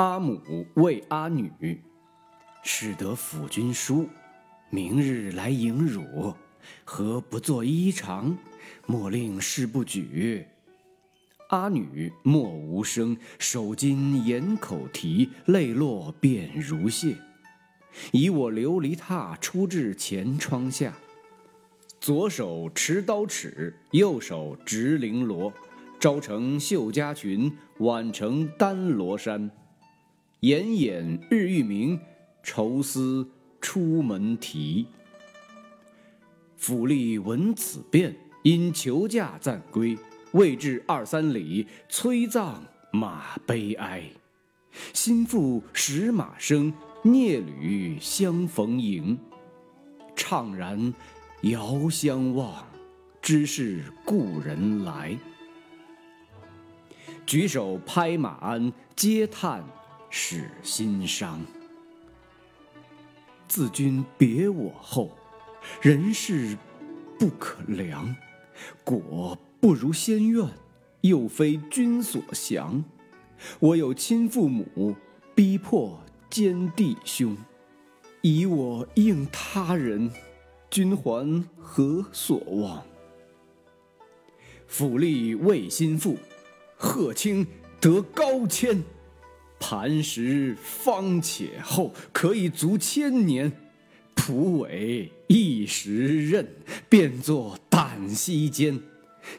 阿母为阿女：“使得辅君书，明日来迎汝，何不作衣裳？莫令事不举。”阿女默无声，手巾掩口啼，泪落便如泻。以我琉璃榻出至前窗下，左手持刀尺，右手执绫罗，朝成绣家裙，晚成丹罗衫。掩掩日欲明，愁思出门啼。府吏闻此变，因求驾暂归。未至二三里，催葬马悲哀。心腹使马声，蹑履相逢迎。怅然遥相望，知是故人来。举手拍马鞍，嗟叹使心伤。自君别我后，人世不可量。果。不如先愿，又非君所降。我有亲父母，逼迫奸弟兄，以我应他人，君还何所望？府吏为心腹，贺卿得高迁，磐石方且厚，可以足千年。蒲苇一时韧，便作旦夕间。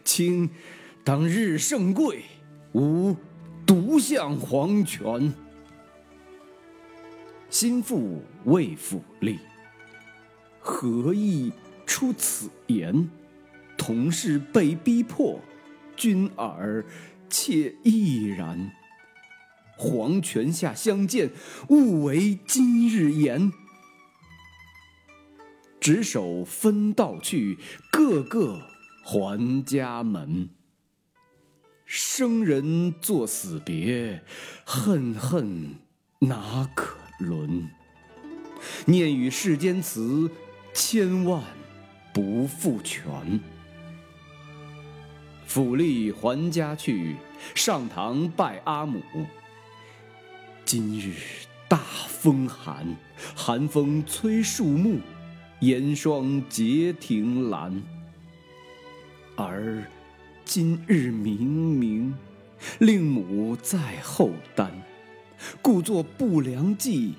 卿当日盛贵，吾独向黄泉。心腹为府吏，何意出此言？同是被逼迫，君尔且亦然。黄泉下相见，勿为今日言。执手分道去，各个。还家门，生人作死别，恨恨哪可伦？念与世间词，千万不复全。府吏还家去，上堂拜阿母。今日大风寒，寒风催树木，严霜结庭兰。而今日明明，令母在后担，故作不良计，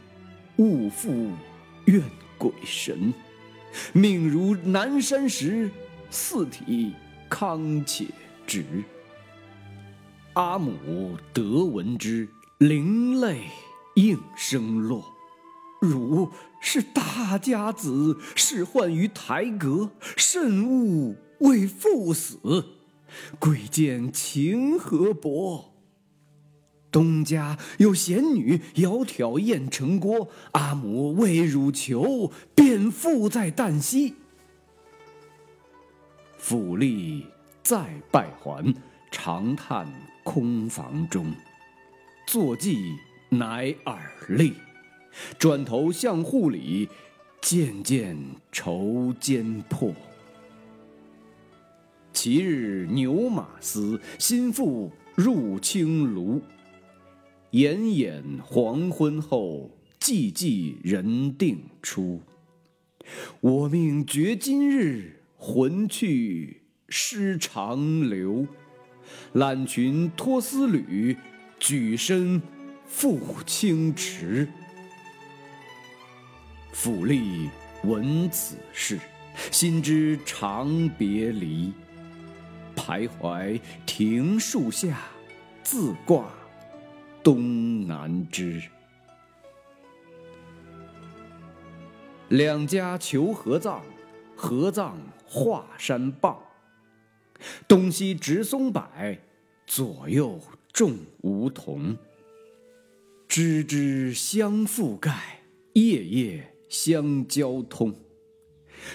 勿复怨鬼神。命如南山石，四体康且直。阿母得闻之，灵泪应声落。汝是大家子，仕宦于台阁，慎勿。为父死，贵贱情何薄？东家有贤女窈窕艳成郭，阿母为汝求，便附在旦夕。府吏再拜还，长叹空房中，坐骑乃耳立，转头向户里，渐渐愁间破。其日牛马嘶，心腹入青庐。炎炎黄昏后，寂寂人定出。我命绝今日，魂去失长留。揽裙脱丝履，举身赴清池。府吏闻此事，心知长别离。徘徊庭树下，自挂东南枝。两家求合葬，合葬华山傍。东西植松柏，左右种梧桐。枝枝相覆盖，叶叶相交通。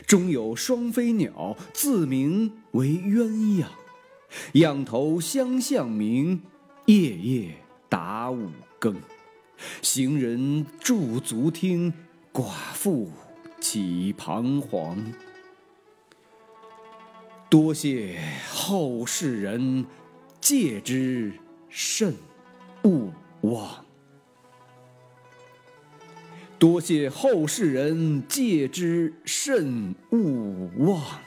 中有双飞鸟，自名为鸳鸯，仰头相向鸣，夜夜打五更。行人驻足听，寡妇起彷徨。多谢后世人，戒之慎勿忘，多谢后世人借之。慎勿忘。